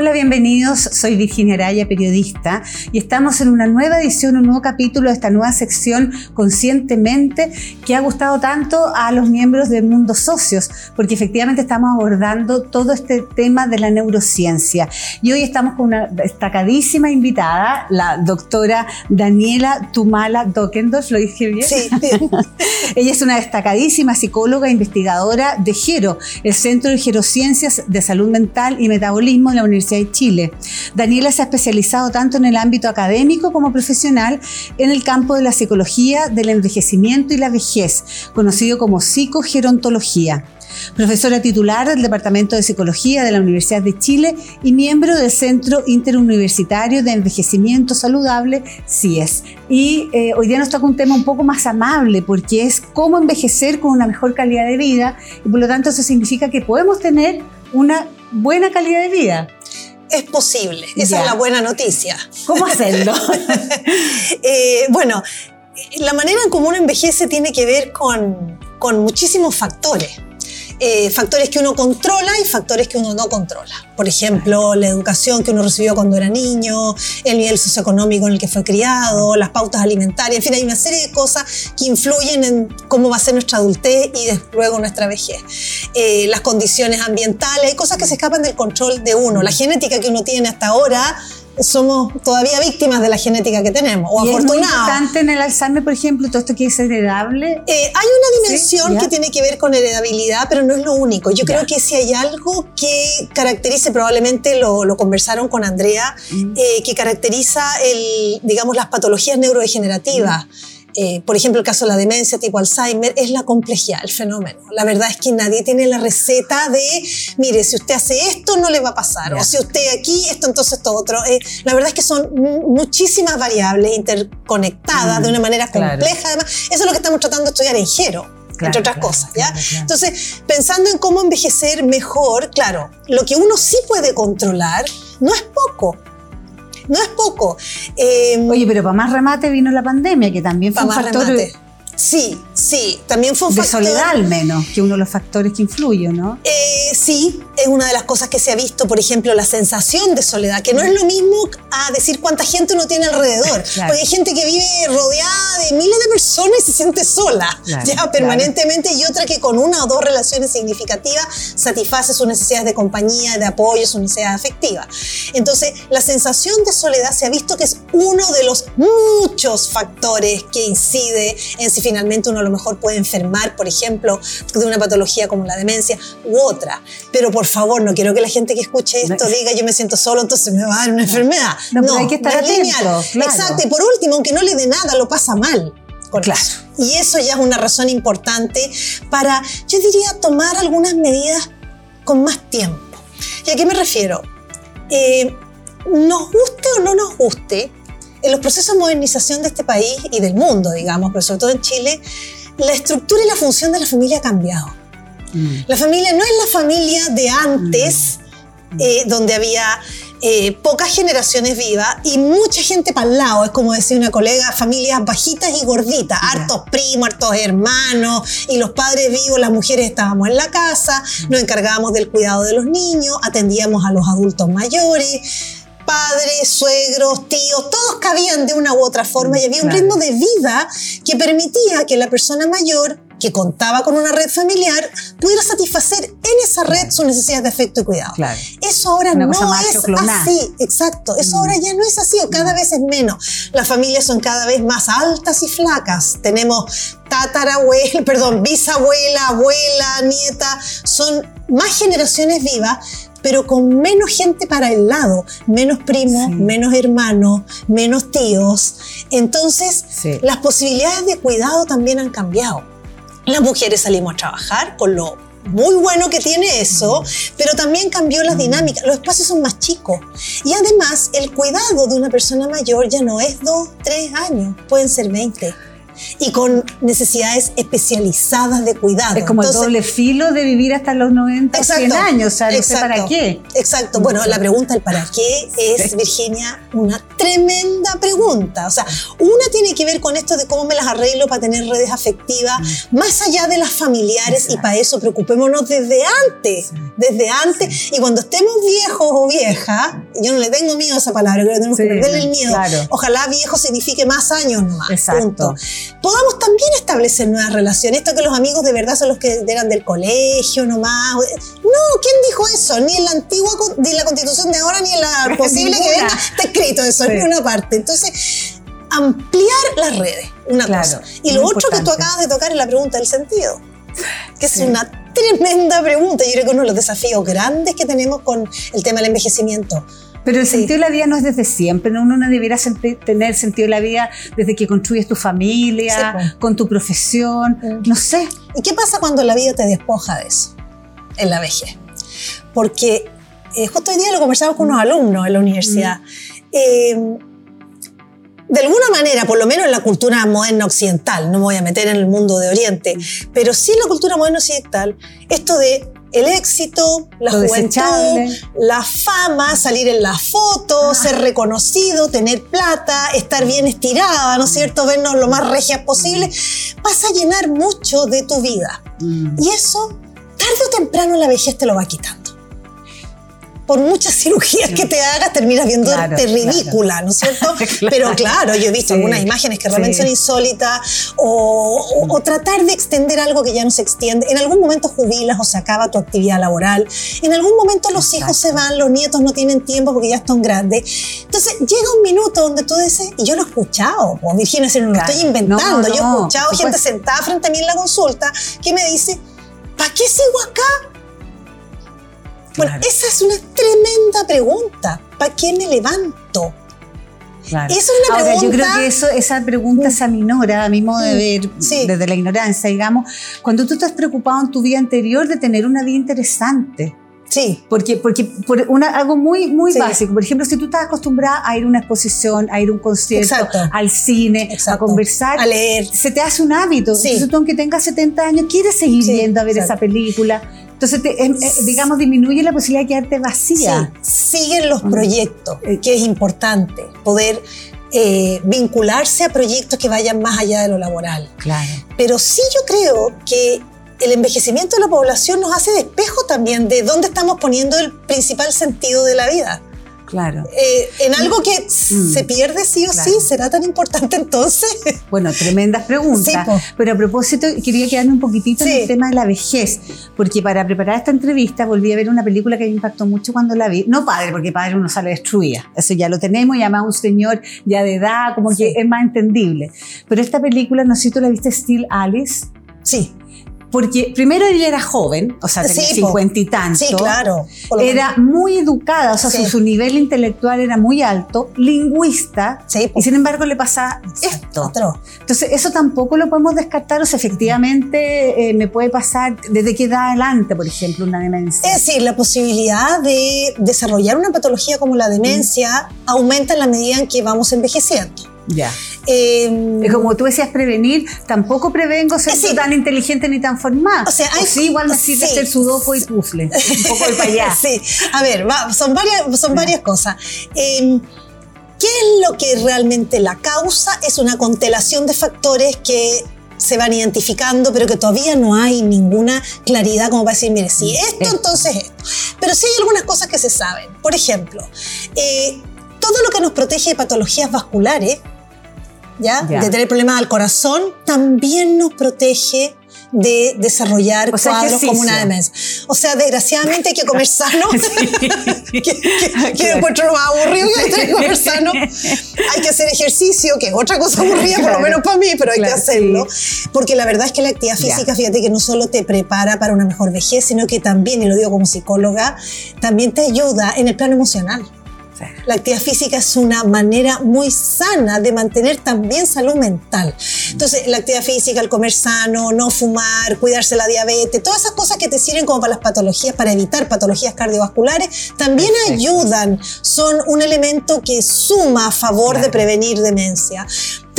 Hola, bienvenidos. Soy Virginia Araya, periodista, y estamos en una nueva edición, un nuevo capítulo de esta nueva sección Conscientemente, que ha gustado tanto a los miembros del mundo socios, porque efectivamente estamos abordando todo este tema de la neurociencia. Y hoy estamos con una destacadísima invitada, la doctora Daniela Tumala Dokendorf, ¿lo dije bien? Sí. Ella es una destacadísima psicóloga e investigadora de GERO, el Centro de Gerociencias de Salud Mental y Metabolismo de la Universidad de Chile. Daniela se ha especializado tanto en el ámbito académico como profesional en el campo de la psicología del envejecimiento y la vejez, conocido como psicogerontología profesora titular del Departamento de Psicología de la Universidad de Chile y miembro del Centro Interuniversitario de Envejecimiento Saludable, CIES. Y eh, hoy día nos toca un tema un poco más amable porque es cómo envejecer con una mejor calidad de vida y por lo tanto eso significa que podemos tener una buena calidad de vida es posible. Esa es la buena noticia. ¿Cómo hacerlo? Eh, bueno, la manera en cómo uno envejece tiene que ver con, con muchísimos factores. Eh, factores que uno controla y factores que uno no controla. Por ejemplo, la educación que uno recibió cuando era niño, el nivel socioeconómico en el que fue criado, las pautas alimentarias, en fin, hay una serie de cosas que influyen en cómo va a ser nuestra adultez y luego nuestra vejez. Eh, las condiciones ambientales, hay cosas que se escapan del control de uno. La genética que uno tiene hasta ahora somos todavía víctimas de la genética que tenemos, o ¿Y afortunados. Es importante en el Alzheimer, por ejemplo, todo esto que es heredable. Eh, hay una dimensión que tiene que ver con heredabilidad, pero no es lo único. Yo creo que si hay algo que caracterice, probablemente lo, lo conversaron con Andrea, mm. eh, que caracteriza el, digamos, las patologías neurodegenerativas. Mm. Eh, por ejemplo, el caso de la demencia tipo Alzheimer, es la complejidad, el fenómeno. La verdad es que nadie tiene la receta de, mire, si usted hace esto, no le va a pasar, o si usted aquí, esto, entonces esto otro. Eh, la verdad es que son muchísimas variables interconectadas de una manera compleja, además. Eso es lo que estamos tratando de estudiar en Gero. entre otras cosas, ¿ya? Entonces, pensando en cómo envejecer mejor, claro, lo que uno sí puede controlar no es poco, no es poco. Em, Oye, pero para más remate vino la pandemia, que también fue un factor... Sí, sí, también fue un de soledad al menos, que uno de los factores que influye, ¿no? Eh, sí, es una de las cosas que se ha visto, por ejemplo, la sensación de soledad, que no es lo mismo a decir cuánta gente uno tiene alrededor. Porque hay gente que vive rodeada de miles de personas y se siente sola, ya permanentemente, y otra que con una o dos relaciones significativas satisface sus necesidades de compañía, de apoyo, sus necesidades afectivas. Entonces, la sensación de soledad se ha visto que es uno de los muchos factores que incide en si finalmente uno a lo mejor puede enfermar, por ejemplo, de una patología como la demencia u otra. Pero por favor, no quiero que la gente que escuche esto diga yo me siento solo, entonces me va a dar una enfermedad. No, hay que estar atento, Exacto, y por último, aunque no le dé nada, lo pasa mal. claro. Y eso ya es una razón importante para, yo diría, tomar algunas medidas con más tiempo. ¿Y a qué me refiero? Eh, nos guste o no nos guste, en los procesos de modernización de este país y del mundo, digamos, pero sobre todo en Chile, la estructura y la función de la familia ha cambiado. Mm. La familia no es la familia de antes, mm. eh, donde había eh, pocas generaciones vivas y mucha gente para el lado. Es como decía una colega, familias bajitas y gorditas, hartos primos, hartos hermanos, y los padres vivos, las mujeres estábamos en la casa, mm. nos encargábamos del cuidado de los niños, atendíamos a los adultos mayores padres, suegros, tíos, todos cabían de una u otra forma y había un ritmo de vida que permitía que la persona mayor que contaba con una red familiar pudiera satisfacer en esa red sus necesidades de afecto y cuidado. Eso ahora no es así, exacto. Eso ahora ya no es así o cada vez es menos. Las familias son cada vez más altas y flacas. Tenemos tatarabuela, perdón, bisabuela, abuela, nieta, son más generaciones vivas, pero con menos gente para el lado, menos primos, menos hermanos, menos tíos. Entonces, las posibilidades de cuidado también han cambiado. Las mujeres salimos a trabajar con lo muy bueno que tiene eso, pero también cambió las dinámicas. Los espacios son más chicos. Y además, el cuidado de una persona mayor ya no es dos, tres años, pueden ser 20. Y con necesidades especializadas de cuidado. Es como el doble filo de vivir hasta los 90 o 100 años, o sea, no sé para qué. Exacto. Bueno, la pregunta del para qué es, Virginia, una tremenda pregunta. O sea, una tiene que ver con esto de cómo me las arreglo para tener redes afectivas, mm. más allá de las familiares, y para eso preocupémonos desde antes, desde antes, y cuando estemos viejos o viejas, yo no le tengo miedo a esa palabra, creo que tenemos que perderle el miedo. Ojalá viejo signifique más años más. Exacto podamos también establecer nuevas relaciones. Esto que los amigos de verdad son los que eran del colegio nomás. No, ¿quién dijo eso? Ni en la antigua, ni en la constitución de ahora, ni en la posible que venga, está escrito eso, en una parte. Entonces, ampliar las redes, una cosa. Y lo otro que tú acabas de tocar es la pregunta del sentido, que es una tremenda pregunta. Yo creo que uno de los desafíos grandes que tenemos con el tema del envejecimiento pero el sentido de la vida no es desde siempre, uno no debería tener sentido de la vida desde que construyes tu familia, con tu profesión, mm. no sé. ¿Y qué pasa cuando la vida te despoja de eso en la vejez? Porque eh, justo hoy día lo conversamos con unos alumnos en la universidad. Mm. Eh, de alguna manera, por lo menos en la cultura moderna occidental, no me voy a meter en el mundo de Oriente, mm. pero sí en la cultura moderna occidental, esto de el éxito, la juventud, la fama, salir en la foto, ah. ser reconocido, tener plata, estar bien estirada, ¿no es cierto? Vernos lo más regias posible, pasa a llenar mucho de tu vida. Mm. Y eso, tarde o temprano, la vejez te lo va quitando por muchas cirugías que te hagas, terminas viendo ridícula, ¿no es cierto? Pero claro, yo he visto algunas imágenes que realmente son insólitas, o, tratar de extender algo que ya no se extiende. En algún momento jubilas o se acaba tu actividad laboral. En algún momento los hijos se van, los nietos no tienen tiempo porque ya están grandes. Entonces llega un minuto donde tú dices, y yo lo he escuchado, o Virginia, no lo estoy inventando, yo he escuchado gente sentada frente a mí en la consulta que me dice, ¿para qué sigo acá? Bueno, esa es una tremenda pregunta. ¿Para qué me levanto? Claro. es una Ahora, yo creo que eso, esa pregunta mm. se aminora, a mi modo de mm. ver, desde la ignorancia, digamos, cuando tú estás preocupado en tu vida anterior de tener una vida interesante. Sí. Porque, porque por una, algo muy, muy básico. Por ejemplo, si tú estás acostumbrada a ir a una exposición, a ir a un concierto, al cine, a conversar, a leer, se te hace un hábito. Sí. Entonces, tú, aunque tengas 70 años, quieres seguir yendo a ver esa película. Entonces, em, eh, digamos, disminuye la posibilidad de quedarte vacía. Sí. Siguen los proyectos, eh, que es importante, poder eh, vincularse a proyectos que vayan más allá de lo laboral. Claro. Pero sí yo creo que el envejecimiento de la población nos hace despejo también de dónde estamos poniendo el principal sentido de la vida. Claro. Eh, en algo que mm. se pierde sí o sí, ¿será tan importante entonces? Bueno, tremendas preguntas. pero a propósito, quería quedarme un poquitito en el tema de la vejez, porque para preparar esta entrevista volví a ver una película que me impactó mucho cuando la vi. No padre, porque padre uno sale destruida. Eso ya lo tenemos, y además un señor ya de edad, como que es más entendible. Pero esta película, no sé si tú la viste, Steel Alice. Sí. Porque primero ella era joven, o sea, tenía cincuenta y tanto. Sí, claro. Era muy educada, o sea, su, nivel intelectual era muy alto, lingüista, y sin embargo le pasa esto. Entonces, eso tampoco lo podemos descartar, o sea, efectivamente eh, me puede pasar desde qué edad adelante, por ejemplo, una demencia. Es decir, la posibilidad de desarrollar una patología como la demencia aumenta en la medida en que vamos envejeciendo. Ya. Eh, como tú decías prevenir, tampoco prevengo ser tan inteligente ni tan formada. O sea, hay, sí, igual me sirve ser sudoku y puzzle. Un poco de para allá. sí, a ver, son varias, son varias cosas. Em, ¿Qué es lo que realmente la causa? Es una constelación de factores que se van identificando, pero que todavía no hay ninguna claridad como para decir, mire, si esto, entonces esto. Pero sí hay algunas cosas que se saben. Por ejemplo, eh, todo lo que nos protege de patologías vasculares ¿ya? De tener problemas al corazón, también nos protege de desarrollar cuadros como una demencia. O sea, desgraciadamente hay que comer sano. que, que, encuentro lo más aburrido que comer sano. Hay que hacer ejercicio, que es otra cosa aburrida, por lo menos para mí, pero hay que hacerlo. Porque la verdad es que la actividad física, fíjate que no solo te prepara para una mejor vejez, sino que también, y lo digo como psicóloga, también te ayuda en el plano emocional. La actividad física es una manera muy sana de mantener también salud mental. Entonces, la actividad física, el comer sano, no fumar, cuidarse la diabetes, todas esas cosas que te sirven como para las patologías, para evitar patologías cardiovasculares, también ayudan, son un elemento que suma a favor de prevenir demencia.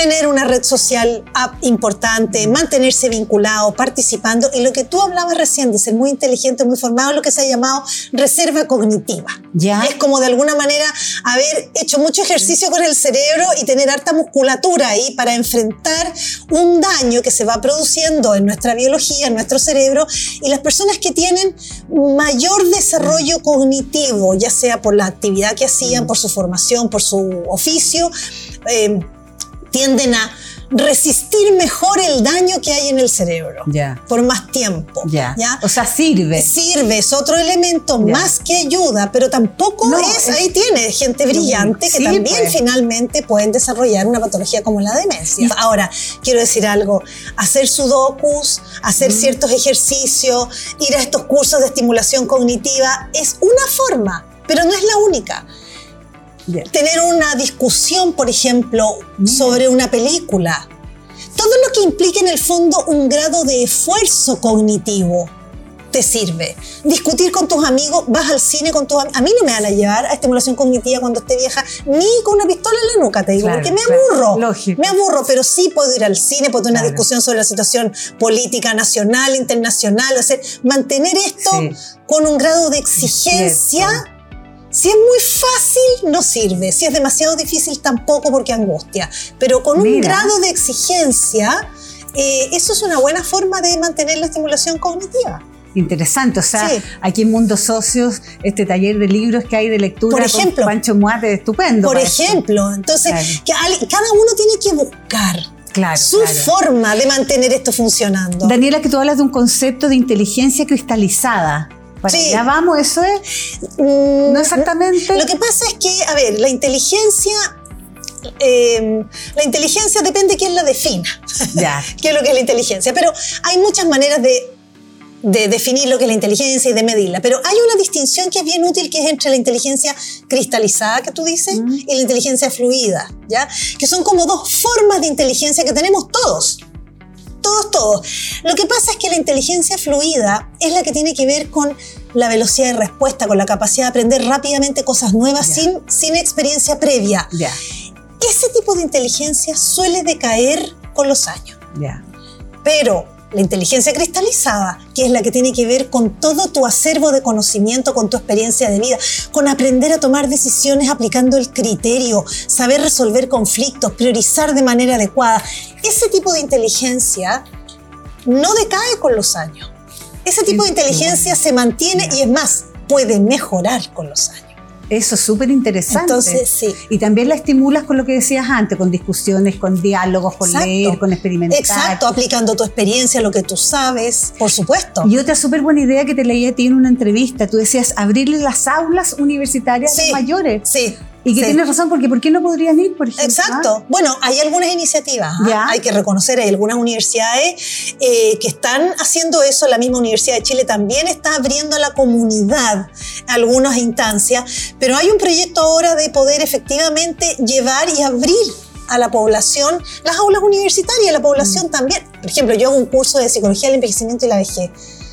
Tener una red social importante, mantenerse vinculado, participando. Y lo que tú hablabas recién de ser muy inteligente, muy formado, lo que se ha llamado reserva cognitiva. ¿Ya? Es como de alguna manera haber hecho mucho ejercicio con el cerebro y tener harta musculatura ahí para enfrentar un daño que se va produciendo en nuestra biología, en nuestro cerebro y las personas que tienen mayor desarrollo cognitivo, ya sea por la actividad que hacían, por su formación, por su oficio, eh, tienden a resistir mejor el daño que hay en el cerebro Ya. por más tiempo. O sea, sirve. Sirve, es otro elemento más que ayuda, pero tampoco No, es, es- ahí tiene gente brillante que también pues. finalmente pueden desarrollar una patología como la demencia. Ahora, quiero decir algo, hacer sudokus, hacer ciertos ejercicios, ir a estos cursos de estimulación cognitiva es una forma, pero no es la única Ya. tener una discusión, por ejemplo, Mira. sobre una película. Todo lo que implique en el fondo un grado de esfuerzo cognitivo te sirve. Discutir con tus amigos, vas al cine con tus amigos. A mí no me van a llevar a estimulación cognitiva cuando esté vieja, ni con una pistola en la nuca, te digo, Claro, porque me claro, aburro. lógico. Me aburro, pero sí puedo ir al cine, puedo tener una Claro. discusión sobre la situación política nacional, internacional, o sea, mantener esto Sí. con un grado de exigencia. Si es muy fácil, no sirve. Si es demasiado difícil, tampoco porque angustia. Pero con un Mira. grado de exigencia, eh, eso es una buena forma de mantener la estimulación cognitiva. Interesante, o sea, Sí. aquí en Mundo Socios, este taller de libros que hay de lectura Por ejemplo. con Pancho Muate, estupendo. Por esto. ejemplo, entonces, Claro. que al- cada uno tiene que buscar Claro, su claro. forma de mantener esto funcionando. Daniela, que tú hablas de un concepto de inteligencia cristalizada. Para Sí. allá vamos, eso es. Mm, No exactamente. Lo que pasa es que, a ver, la inteligencia, eh, la inteligencia depende de quién la defina. Ya. qué es lo que es la inteligencia. Pero hay muchas maneras de, de definir lo que es la inteligencia y de medirla. Pero hay una distinción que es bien útil, que es entre la inteligencia cristalizada, que tú dices, y la inteligencia fluida, ¿ya? Que son como dos formas de inteligencia que tenemos todos. Todos, todos. Lo que pasa es que la inteligencia fluida es la que tiene que ver con la velocidad de respuesta, con la capacidad de aprender rápidamente cosas nuevas sin, sin experiencia previa. Ya, Ese tipo de inteligencia suele decaer con los años. ya. Pero la inteligencia cristalizada, que es la que tiene que ver con todo tu acervo de conocimiento, con tu experiencia de vida, con aprender a tomar decisiones aplicando el criterio, saber resolver conflictos, priorizar de manera adecuada, ese tipo de inteligencia no decae con los años. Ese tipo de inteligencia se mantiene y es más, puede mejorar con los años. Eso es súper interesante. Entonces, sí. Y también la estimulas con lo que decías antes, con discusiones, con diálogos, con Exacto. leer, con experimentar. Exacto, aplicando tu experiencia, lo que tú sabes, por supuesto. Y otra súper buena idea que te leí a ti en una entrevista, tú decías abrirle las aulas universitarias a los mayores. Sí. Y que sí. tienes razón, porque ¿por qué no podrían ir, por ejemplo? Exacto. Bueno, hay algunas iniciativas, ¿ah? Ya. hay que reconocer, hay algunas universidades eh, que están haciendo eso. La misma Universidad de Chile también está abriendo a la comunidad algunas instancias, pero hay un proyecto ahora de poder efectivamente llevar y abrir a la población las aulas universitarias, la población Mm. también. Por ejemplo, yo hago un curso de psicología del envejecimiento y la vejez.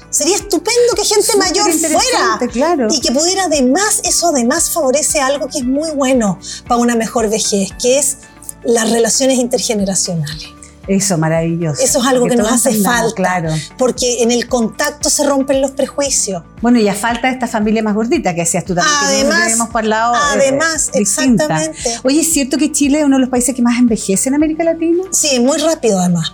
Sería estupendo que gente Súper mayor fuera claro. y que pudiera además, eso además favorece algo que es muy bueno para una mejor vejez, que es las relaciones intergeneracionales. Eso, maravilloso. Eso es algo que, nos hace falta, Claro. porque en el contacto se rompen los prejuicios. Bueno, y a falta de esta familia más gordita que decías tú también. que Además, eh, además, distinta. exactamente. Oye, ¿es cierto que Chile es uno de los países que más envejece en América Latina? Sí, muy rápido además.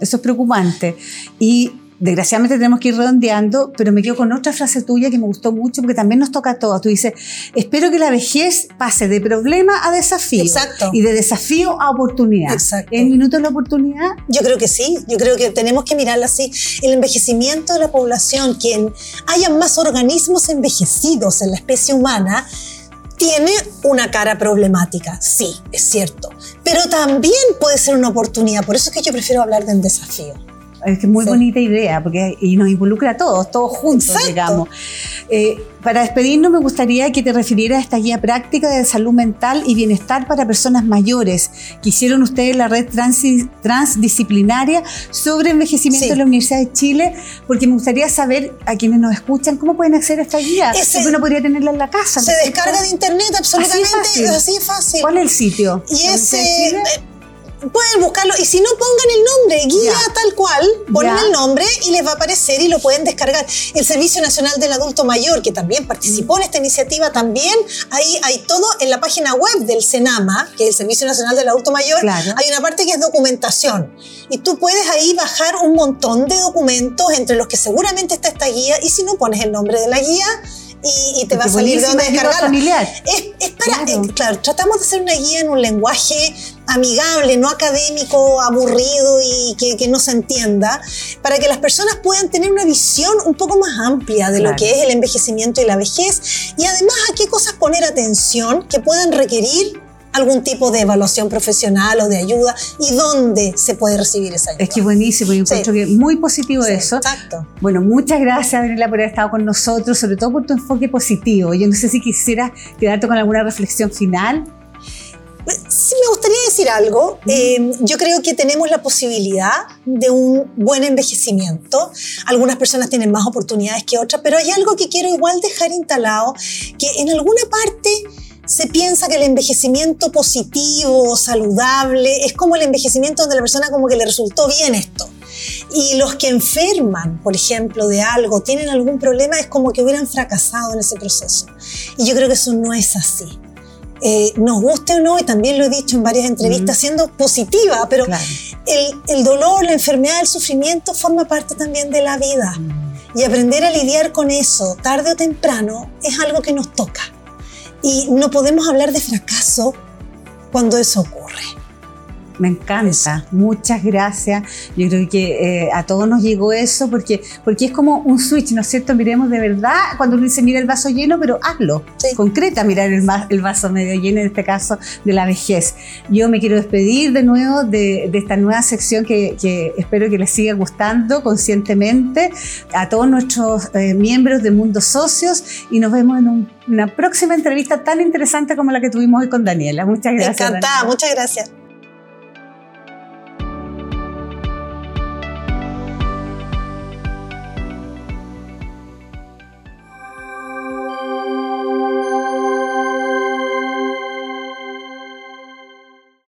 Eso es preocupante. Y desgraciadamente tenemos que ir redondeando, pero me quedo con otra frase tuya que me gustó mucho porque también nos toca a todos. Tú dices, espero que la vejez pase de problema a desafío. Exacto. Y de desafío a oportunidad. Exacto. ¿El minuto de la oportunidad? Yo creo que sí, yo creo que tenemos que mirarla así. El envejecimiento de la población, que haya más organismos envejecidos en la especie humana, tiene una cara problemática, sí, es cierto. Pero también puede ser una oportunidad, por eso es que yo prefiero hablar del desafío. Es que muy Sí. bonita idea, porque y nos involucra a todos, todos juntos, Exacto. digamos. Eh, para despedirnos, me gustaría que te refirieras a esta guía práctica de salud mental y bienestar para personas mayores que hicieron ustedes la red transdisciplinaria sobre envejecimiento Sí. de la Universidad de Chile, porque me gustaría saber a quienes nos escuchan cómo pueden acceder a esta guía. Ese- porque uno podría tenerla en la casa. ¿no Se descarga de internet absolutamente, Así es fácil. así es fácil. ¿Cuál es el sitio? Y ¿La Pueden buscarlo. Y si no pongan el nombre, guía tal cual, ponen el nombre y les va a aparecer y lo pueden descargar. El Servicio Nacional del Adulto Mayor, que también participó en esta iniciativa, también ahí hay todo en la página web del Senama, que es el Servicio Nacional del Adulto Mayor, hay una parte que es documentación. Y tú puedes ahí bajar un montón de documentos entre los que seguramente está esta guía y si no pones el nombre de la guía, y, te va a salir de dónde descargar. familiar. Es, para, eh, claro. tratamos de hacer una guía en un lenguaje amigable, no académico, aburrido y que, no se entienda, para que las personas puedan tener una visión un poco más amplia de lo que es el envejecimiento y la vejez y además a qué cosas poner atención que puedan requerir algún tipo de evaluación profesional o de ayuda y dónde se puede recibir esa ayuda. Es que buenísimo, yo encuentro que muy positivo eso. Exacto. Bueno, muchas gracias, Daniela, por haber estado con nosotros, sobre todo por tu enfoque positivo. Yo no sé si quisieras quedarte con alguna reflexión final. Sí, me gustaría decir algo. Eh, yo creo que tenemos la posibilidad de un buen envejecimiento. Algunas personas tienen más oportunidades que otras, pero hay algo que quiero igual dejar instalado, que en alguna parte se piensa que el envejecimiento positivo, saludable, es como el envejecimiento donde la persona como que le resultó bien esto. Y los que enferman, por ejemplo, de algo, tienen algún problema, es como que hubieran fracasado en ese proceso. Y yo creo que eso no es así. Eh, nos guste o no, y también lo he dicho en varias entrevistas, siendo positiva, pero el, el, dolor, la enfermedad, el sufrimiento forma parte también de la vida. Y aprender a lidiar con eso, tarde o temprano, es algo que nos toca. Y no podemos hablar de fracaso cuando eso ocurre. Me encanta, muchas gracias. Yo creo que eh, a todos nos llegó eso porque, porque es como un switch, ¿no es cierto? Miremos de verdad cuando uno dice mira el vaso lleno, pero hazlo. Concreta mirar el, el, vaso medio lleno, en este caso de la vejez. Yo me quiero despedir de nuevo de, esta nueva sección que, espero que les siga gustando conscientemente a todos nuestros eh, miembros de Mundo Socios y nos vemos en una próxima entrevista tan interesante como la que tuvimos hoy con Daniela. Muchas gracias. Encantada, muchas gracias.